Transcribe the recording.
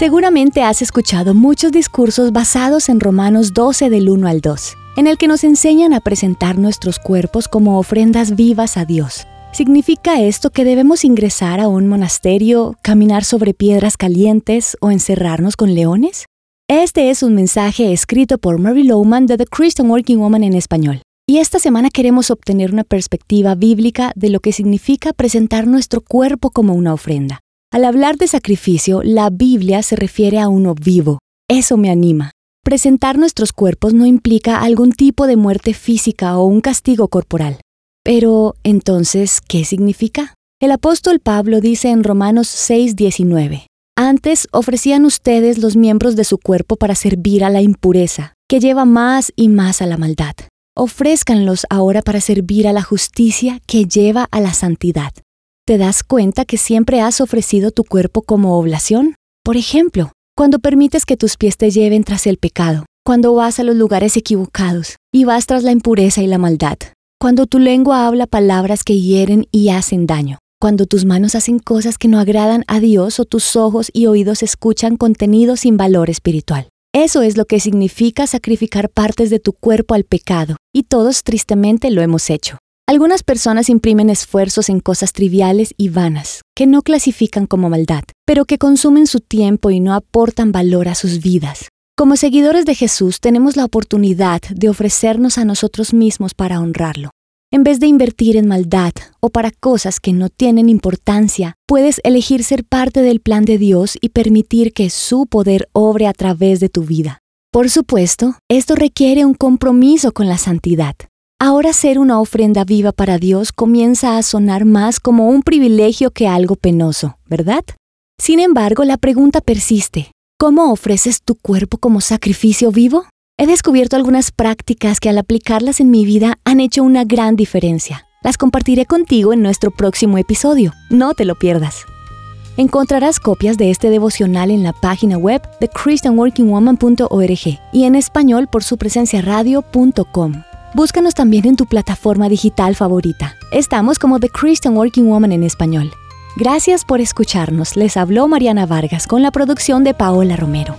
Seguramente has escuchado muchos discursos basados en Romanos 12 del 1 al 2, en el que nos enseñan a presentar nuestros cuerpos como ofrendas vivas a Dios. ¿Significa esto que debemos ingresar a un monasterio, caminar sobre piedras calientes o encerrarnos con leones? Este es un mensaje escrito por Mary Lowman de The Christian Working Woman en español. Y esta semana queremos obtener una perspectiva bíblica de lo que significa presentar nuestro cuerpo como una ofrenda. Al hablar de sacrificio, la Biblia se refiere a uno vivo. Eso me anima. Presentar nuestros cuerpos no implica algún tipo de muerte física o un castigo corporal. Pero, entonces, ¿qué significa? El apóstol Pablo dice en Romanos 6:19, Antes ofrecían ustedes los miembros de su cuerpo para servir a la impureza, que lleva más y más a la maldad. Ofrézcanlos ahora para servir a la justicia que lleva a la santidad. ¿Te das cuenta que siempre has ofrecido tu cuerpo como oblación? Por ejemplo, cuando permites que tus pies te lleven tras el pecado, cuando vas a los lugares equivocados y vas tras la impureza y la maldad, cuando tu lengua habla palabras que hieren y hacen daño, cuando tus manos hacen cosas que no agradan a Dios o tus ojos y oídos escuchan contenido sin valor espiritual. Eso es lo que significa sacrificar partes de tu cuerpo al pecado, y todos tristemente lo hemos hecho. Algunas personas imprimen esfuerzos en cosas triviales y vanas, que no clasifican como maldad, pero que consumen su tiempo y no aportan valor a sus vidas. Como seguidores de Jesús tenemos la oportunidad de ofrecernos a nosotros mismos para honrarlo. En vez de invertir en maldad o para cosas que no tienen importancia, puedes elegir ser parte del plan de Dios y permitir que su poder obre a través de tu vida. Por supuesto, esto requiere un compromiso con la santidad. Ahora ser una ofrenda viva para Dios comienza a sonar más como un privilegio que algo penoso, ¿verdad? Sin embargo, la pregunta persiste. ¿Cómo ofreces tu cuerpo como sacrificio vivo? He descubierto algunas prácticas que al aplicarlas en mi vida han hecho una gran diferencia. Las compartiré contigo en nuestro próximo episodio. No te lo pierdas. Encontrarás copias de este devocional en la página web de christianworkingwoman.org y en español por su presencia radio.com. Búscanos también en tu plataforma digital favorita. Estamos como The Christian Working Woman en español. Gracias por escucharnos. Les habló Mariana Vargas con la producción de Paola Romero.